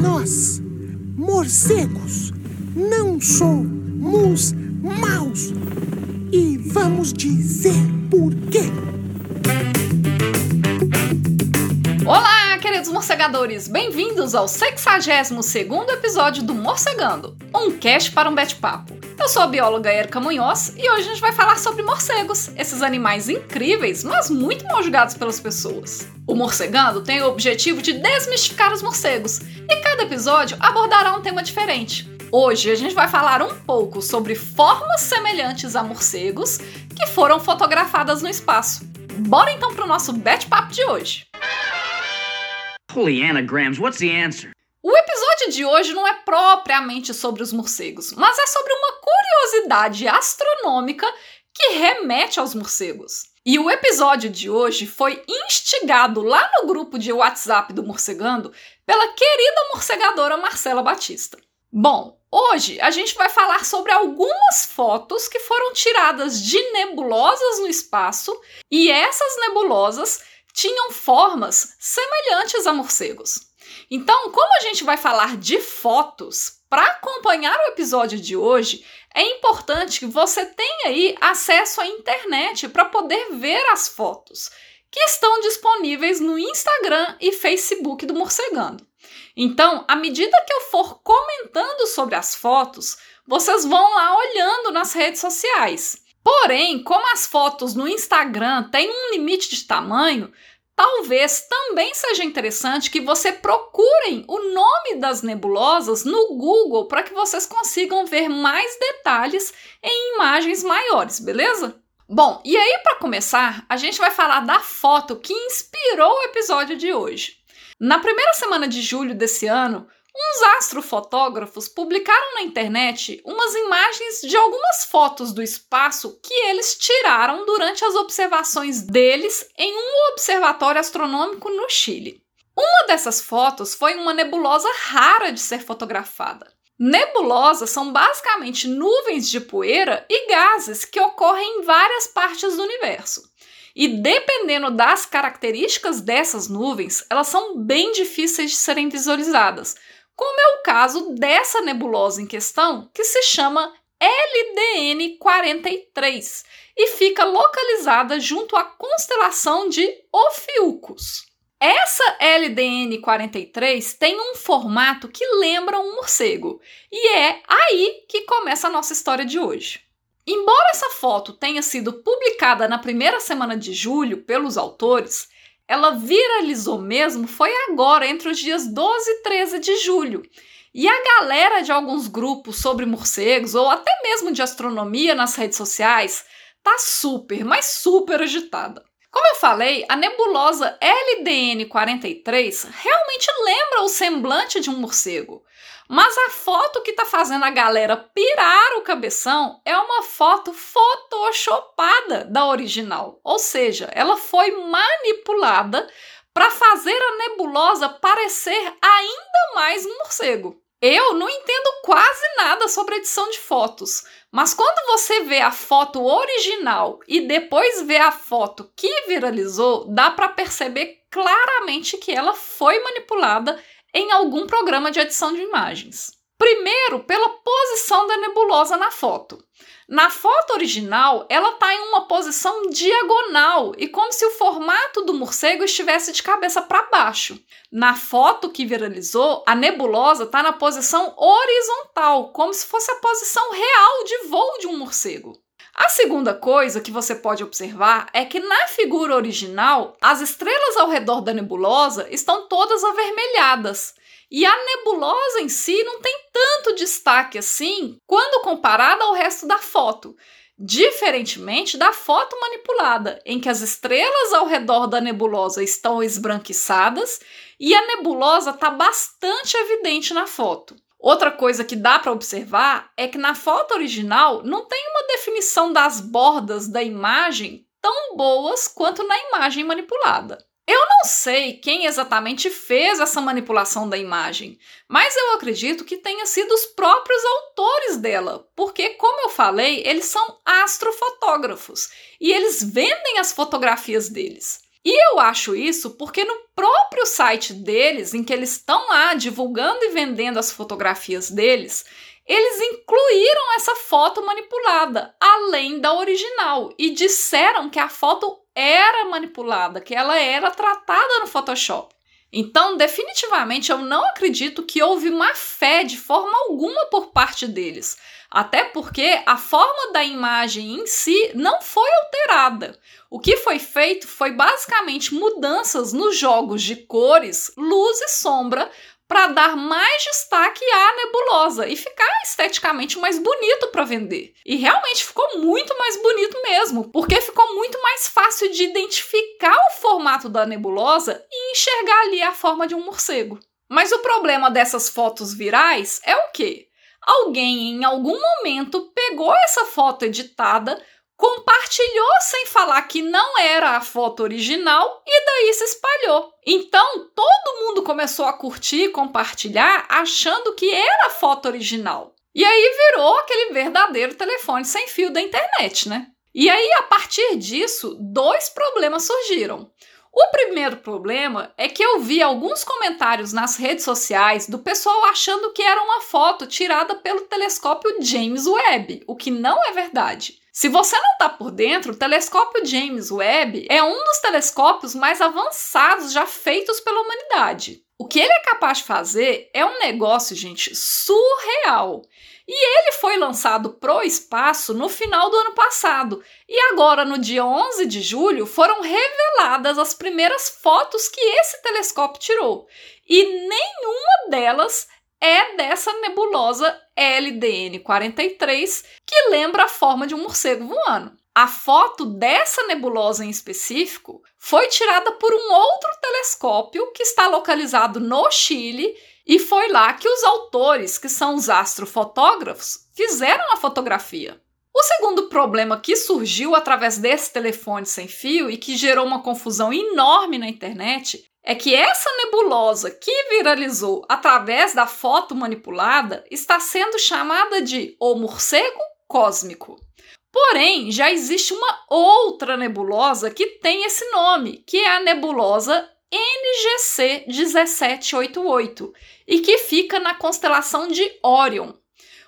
Nós, morcegos, não somos maus. E vamos dizer por quê. Olá, queridos morcegadores! Bem-vindos ao 62º episódio do Morcegando, um cast para um bate-papo. Eu sou a bióloga Erika Munhoz e hoje a gente vai falar sobre morcegos, esses animais incríveis, mas muito mal julgados pelas pessoas. O Morcegando tem o objetivo de desmistificar os morcegos e cada episódio abordará um tema diferente. Hoje a gente vai falar um pouco sobre formas semelhantes a morcegos que foram fotografadas no espaço. Bora então para o nosso bate-papo de hoje! Holy anagrams, what's the answer? Episódio de hoje não é propriamente sobre os morcegos, mas é sobre uma curiosidade astronômica que remete aos morcegos. E o episódio de hoje foi instigado lá no grupo de WhatsApp do Morcegando pela querida morcegadora Marcela Batista. Bom, hoje a gente vai falar sobre algumas fotos que foram tiradas de nebulosas no espaço e essas nebulosas tinham formas semelhantes a morcegos. Então, como a gente vai falar de fotos, para acompanhar o episódio de hoje, é importante que você tenha aí acesso à internet para poder ver as fotos, que estão disponíveis no Instagram e Facebook do Morcegando. Então, à medida que eu for comentando sobre as fotos, vocês vão lá olhando nas redes sociais. Porém, como as fotos no Instagram têm um limite de tamanho, Talvez também seja interessante que você procurem o nome das nebulosas no Google para que vocês consigam ver mais detalhes em imagens maiores, beleza? Bom, e aí para começar, a gente vai falar da foto que inspirou o episódio de hoje. Na primeira semana de julho desse ano, Uns astrofotógrafos publicaram na internet umas imagens de algumas fotos do espaço que eles tiraram durante as observações deles em um observatório astronômico no Chile. Uma dessas fotos foi uma nebulosa rara de ser fotografada. Nebulosas são basicamente nuvens de poeira e gases que ocorrem em várias partes do universo. E dependendo das características dessas nuvens, elas são bem difíceis de serem visualizadas, como é o caso dessa nebulosa em questão, que se chama LDN 43 e fica localizada junto à constelação de Ophiuchus. Essa LDN 43 tem um formato que lembra um morcego, e é aí que começa a nossa história de hoje. Embora essa foto tenha sido publicada na primeira semana de julho pelos autores, ela viralizou mesmo foi agora, entre os dias 12 e 13 de julho. E a galera de alguns grupos sobre morcegos, ou até mesmo de astronomia nas redes sociais, tá super, mas super agitada. Como eu falei, a nebulosa LDN 43 realmente lembra o semblante de um morcego. Mas a foto que tá fazendo a galera pirar o cabeção é uma foto photoshopada da original. Ou seja, ela foi manipulada para fazer a nebulosa parecer ainda mais um morcego. Eu não entendo quase nada sobre edição de fotos, mas quando você vê a foto original e depois vê a foto que viralizou, dá para perceber claramente que ela foi manipulada em algum programa de edição de imagens. Primeiro, pela posição da nebulosa na foto. Na foto original, ela está em uma posição diagonal e como se o formato do morcego estivesse de cabeça para baixo. Na foto que viralizou, a nebulosa está na posição horizontal, como se fosse a posição real de voo de um morcego. A segunda coisa que você pode observar é que na figura original, as estrelas ao redor da nebulosa estão todas avermelhadas. E a nebulosa em si não tem tanto destaque assim quando comparada ao resto da foto, diferentemente da foto manipulada, em que as estrelas ao redor da nebulosa estão esbranquiçadas e a nebulosa está bastante evidente na foto. Outra coisa que dá para observar é que na foto original não tem uma definição das bordas da imagem tão boas quanto na imagem manipulada. Eu não sei quem exatamente fez essa manipulação da imagem, mas eu acredito que tenha sido os próprios autores dela, porque, como eu falei, eles são astrofotógrafos e eles vendem as fotografias deles. E eu acho isso porque no próprio site deles, em que eles estão lá divulgando e vendendo as fotografias deles, eles incluíram essa foto manipulada, além da original, e disseram que a foto era manipulada, que ela era tratada no Photoshop. Então, definitivamente, eu não acredito que houve má fé de forma alguma por parte deles. Até porque a forma da imagem em si não foi alterada. O que foi feito foi basicamente mudanças nos jogos de cores, luz e sombra para dar mais destaque à nebulosa e ficar esteticamente mais bonito para vender. E realmente ficou muito mais bonito mesmo, porque ficou muito mais fácil de identificar o formato da nebulosa e enxergar ali a forma de um morcego. Mas o problema dessas fotos virais é o quê? Alguém em algum momento pegou essa foto editada, compartilhou sem falar que não era a foto original e daí se espalhou. Então todo mundo começou a curtir e compartilhar achando que era a foto original. E aí virou aquele verdadeiro telefone sem fio da internet, né? E aí, a partir disso, dois problemas surgiram. O primeiro problema é que eu vi alguns comentários nas redes sociais do pessoal achando que era uma foto tirada pelo telescópio James Webb, o que não é verdade. Se você não está por dentro, o telescópio James Webb é um dos telescópios mais avançados já feitos pela humanidade. O que ele é capaz de fazer é um negócio, gente, surreal. E ele foi lançado pro espaço no final do ano passado. E agora, no dia 11 de julho, foram reveladas as primeiras fotos que esse telescópio tirou. E nenhuma delas é dessa nebulosa LDN 43, que lembra a forma de um morcego voando. A foto dessa nebulosa em específico foi tirada por um outro telescópio que está localizado no Chile e foi lá que os autores, que são os astrofotógrafos, fizeram a fotografia. O segundo problema que surgiu através desse telefone sem fio e que gerou uma confusão enorme na internet é que essa nebulosa que viralizou através da foto manipulada está sendo chamada de o morcego cósmico. Porém, já existe uma outra nebulosa que tem esse nome, que é a nebulosa NGC 1788 e que fica na constelação de Orion.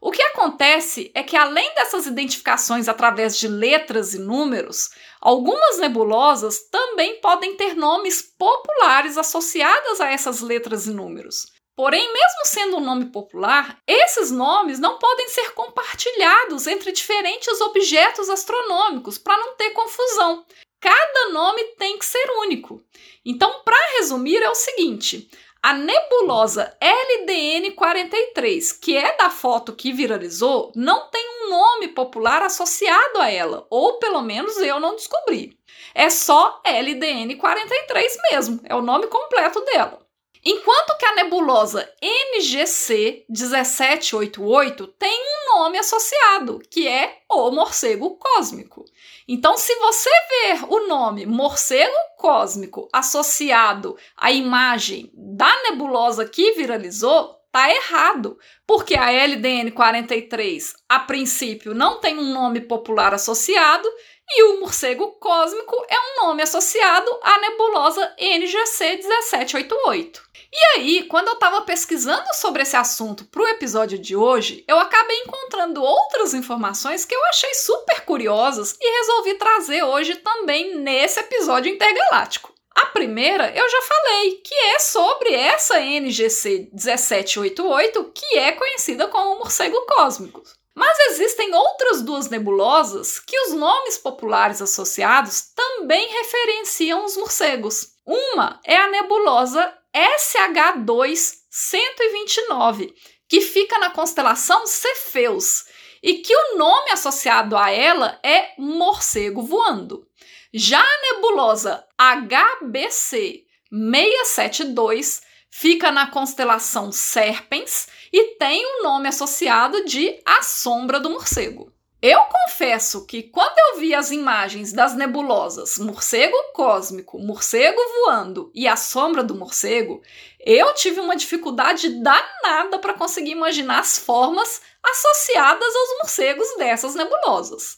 O que acontece é que, além dessas identificações através de letras e números, algumas nebulosas também podem ter nomes populares associados a essas letras e números. Porém, mesmo sendo um nome popular, esses nomes não podem ser compartilhados entre diferentes objetos astronômicos para não ter confusão. Cada nome tem que ser único. Então, para resumir, é o seguinte: a nebulosa LDN 43, que é da foto que viralizou, não tem um nome popular associado a ela, ou pelo menos eu não descobri. É só LDN 43 mesmo, é o nome completo dela. Enquanto que a nebulosa NGC 1788 tem um nome associado, que é o morcego cósmico. Então, se você ver o nome morcego cósmico associado à imagem da nebulosa que viralizou, tá errado, porque a LDN 43 a princípio não tem um nome popular associado e o morcego cósmico é um nome associado à nebulosa NGC 1788. E aí, quando eu estava pesquisando sobre esse assunto para o episódio de hoje, eu acabei encontrando outras informações que eu achei super curiosas e resolvi trazer hoje também nesse episódio intergaláctico. A primeira eu já falei, que é sobre essa NGC 1788, que é conhecida como morcego cósmico. Mas existem outras duas nebulosas que os nomes populares associados também referenciam os morcegos. Uma é a nebulosa SH2 129, que fica na constelação Cefeus, e que o nome associado a ela é morcego voando. Já a nebulosa HBC 672 fica na constelação Serpens e tem o um nome associado de A Sombra do Morcego. Eu confesso que quando eu vi as imagens das nebulosas morcego cósmico, morcego voando e a sombra do morcego, eu tive uma dificuldade danada para conseguir imaginar as formas associadas aos morcegos dessas nebulosas.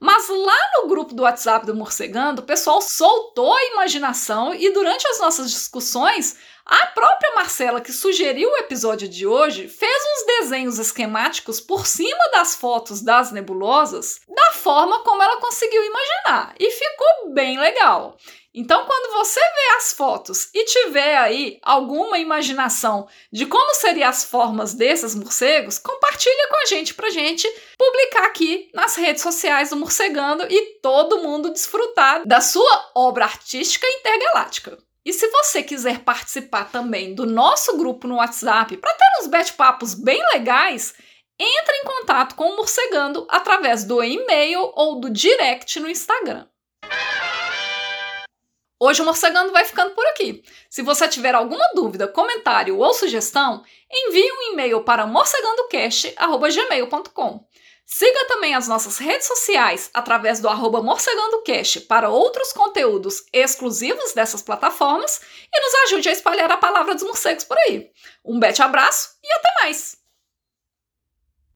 Mas lá no grupo do WhatsApp do Morcegando, o pessoal soltou a imaginação e durante as nossas discussões, a própria Marcela, que sugeriu o episódio de hoje, fez uns desenhos esquemáticos por cima das fotos das nebulosas da forma como ela conseguiu imaginar e ficou bem legal. Então, quando você vê as fotos e tiver aí alguma imaginação de como seriam as formas desses morcegos, compartilha com a gente pra gente publicar aqui nas redes sociais do Morcegando e todo mundo desfrutar da sua obra artística intergaláctica. E se você quiser participar também do nosso grupo no WhatsApp para ter uns bate-papos bem legais, entre em contato com o Morcegando através do e-mail ou do direct no Instagram. Hoje o Morcegando vai ficando por aqui. Se você tiver alguma dúvida, comentário ou sugestão, envie um e-mail para morcegandocast.gmail.com. Siga também as nossas redes sociais através do arroba morcegandocast para outros conteúdos exclusivos dessas plataformas e nos ajude a espalhar a palavra dos morcegos por aí. Um bete abraço e até mais!